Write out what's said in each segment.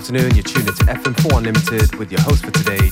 afternoon. You're tuned into FM4 Unlimited with your host for today,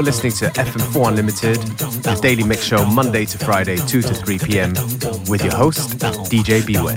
You're listening to FM4 Unlimited, the daily mix show Monday to Friday, 2 to 3 p.m. with your host, DJ Beware.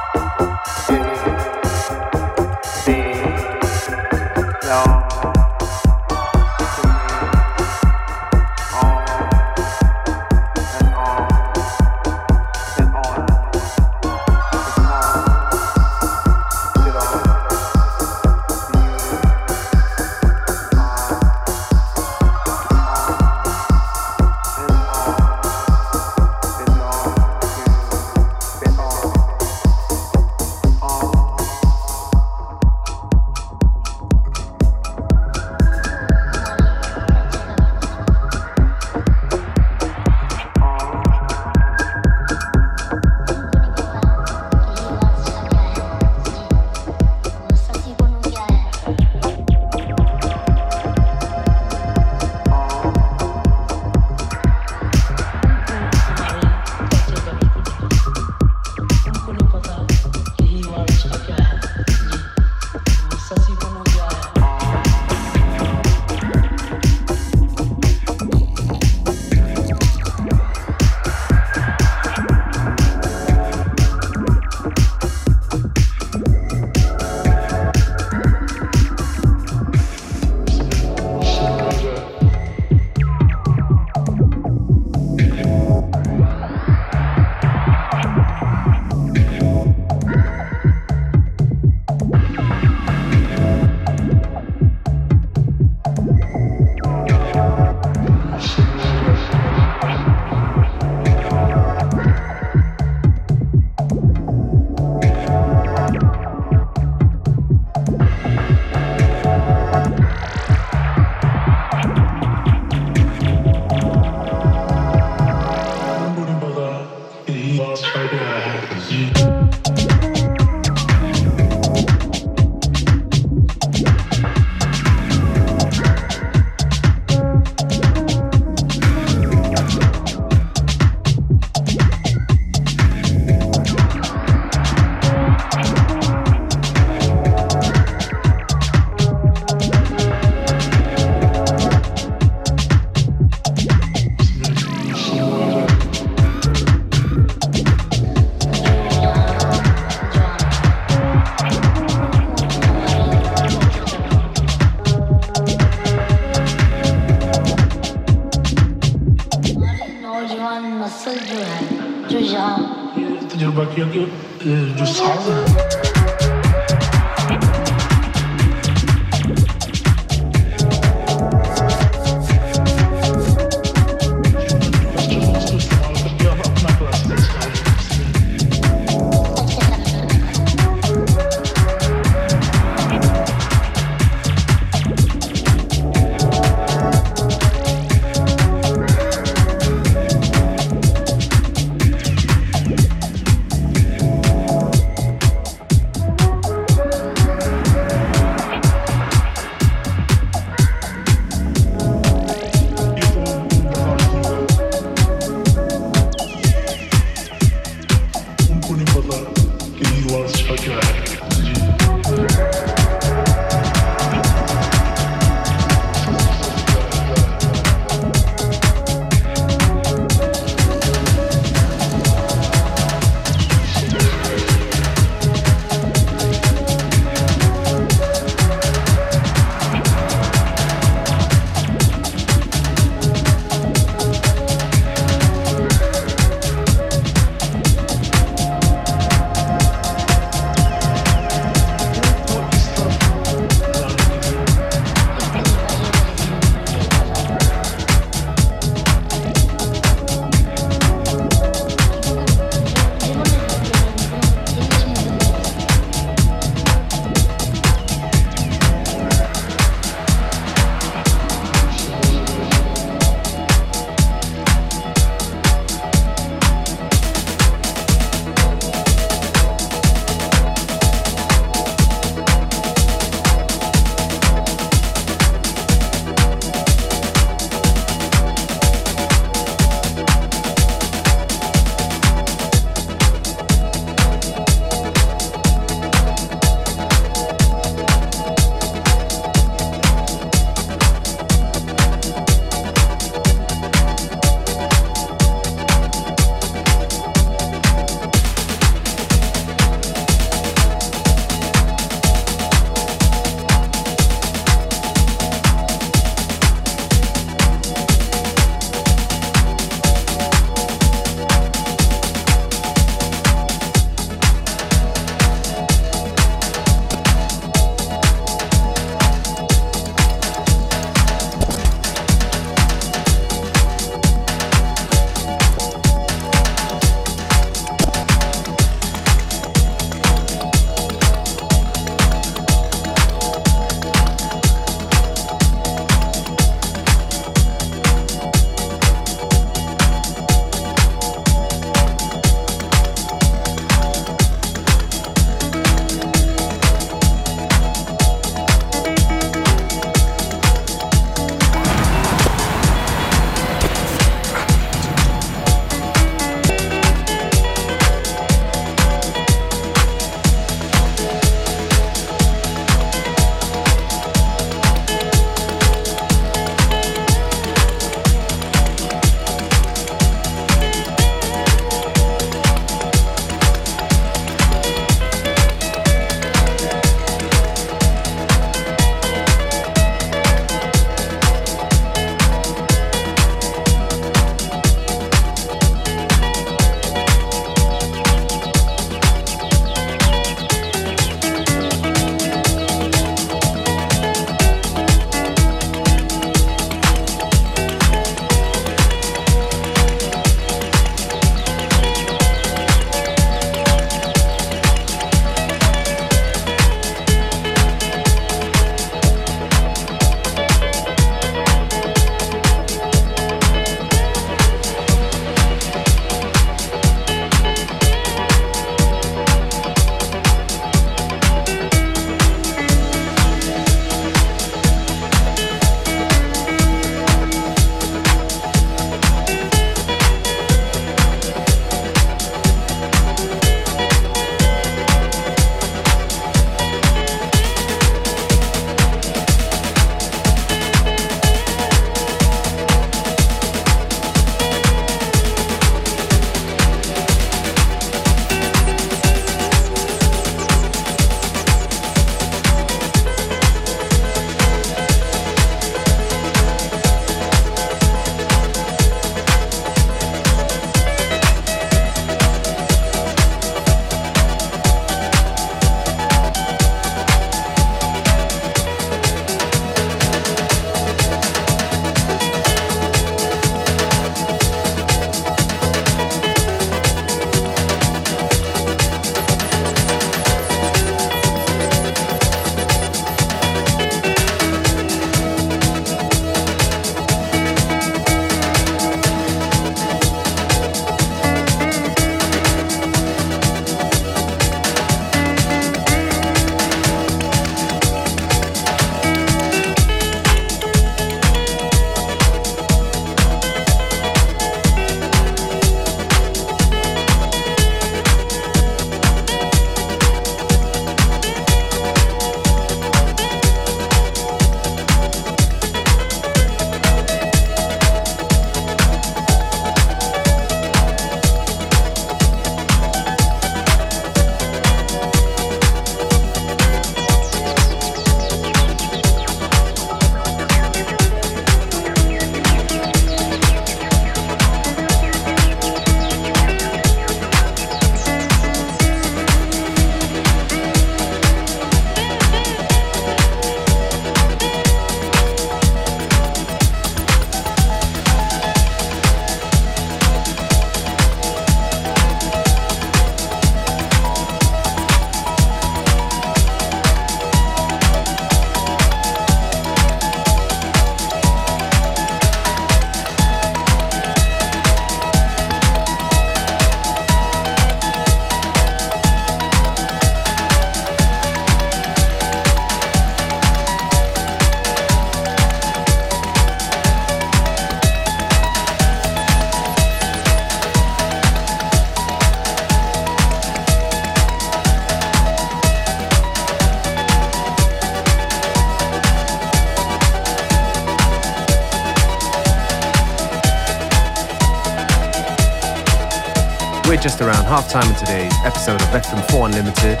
We're just around half time in today's episode of FM4 Unlimited.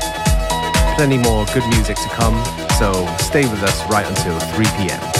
Plenty more good music to come, so stay with us right until 3 p.m.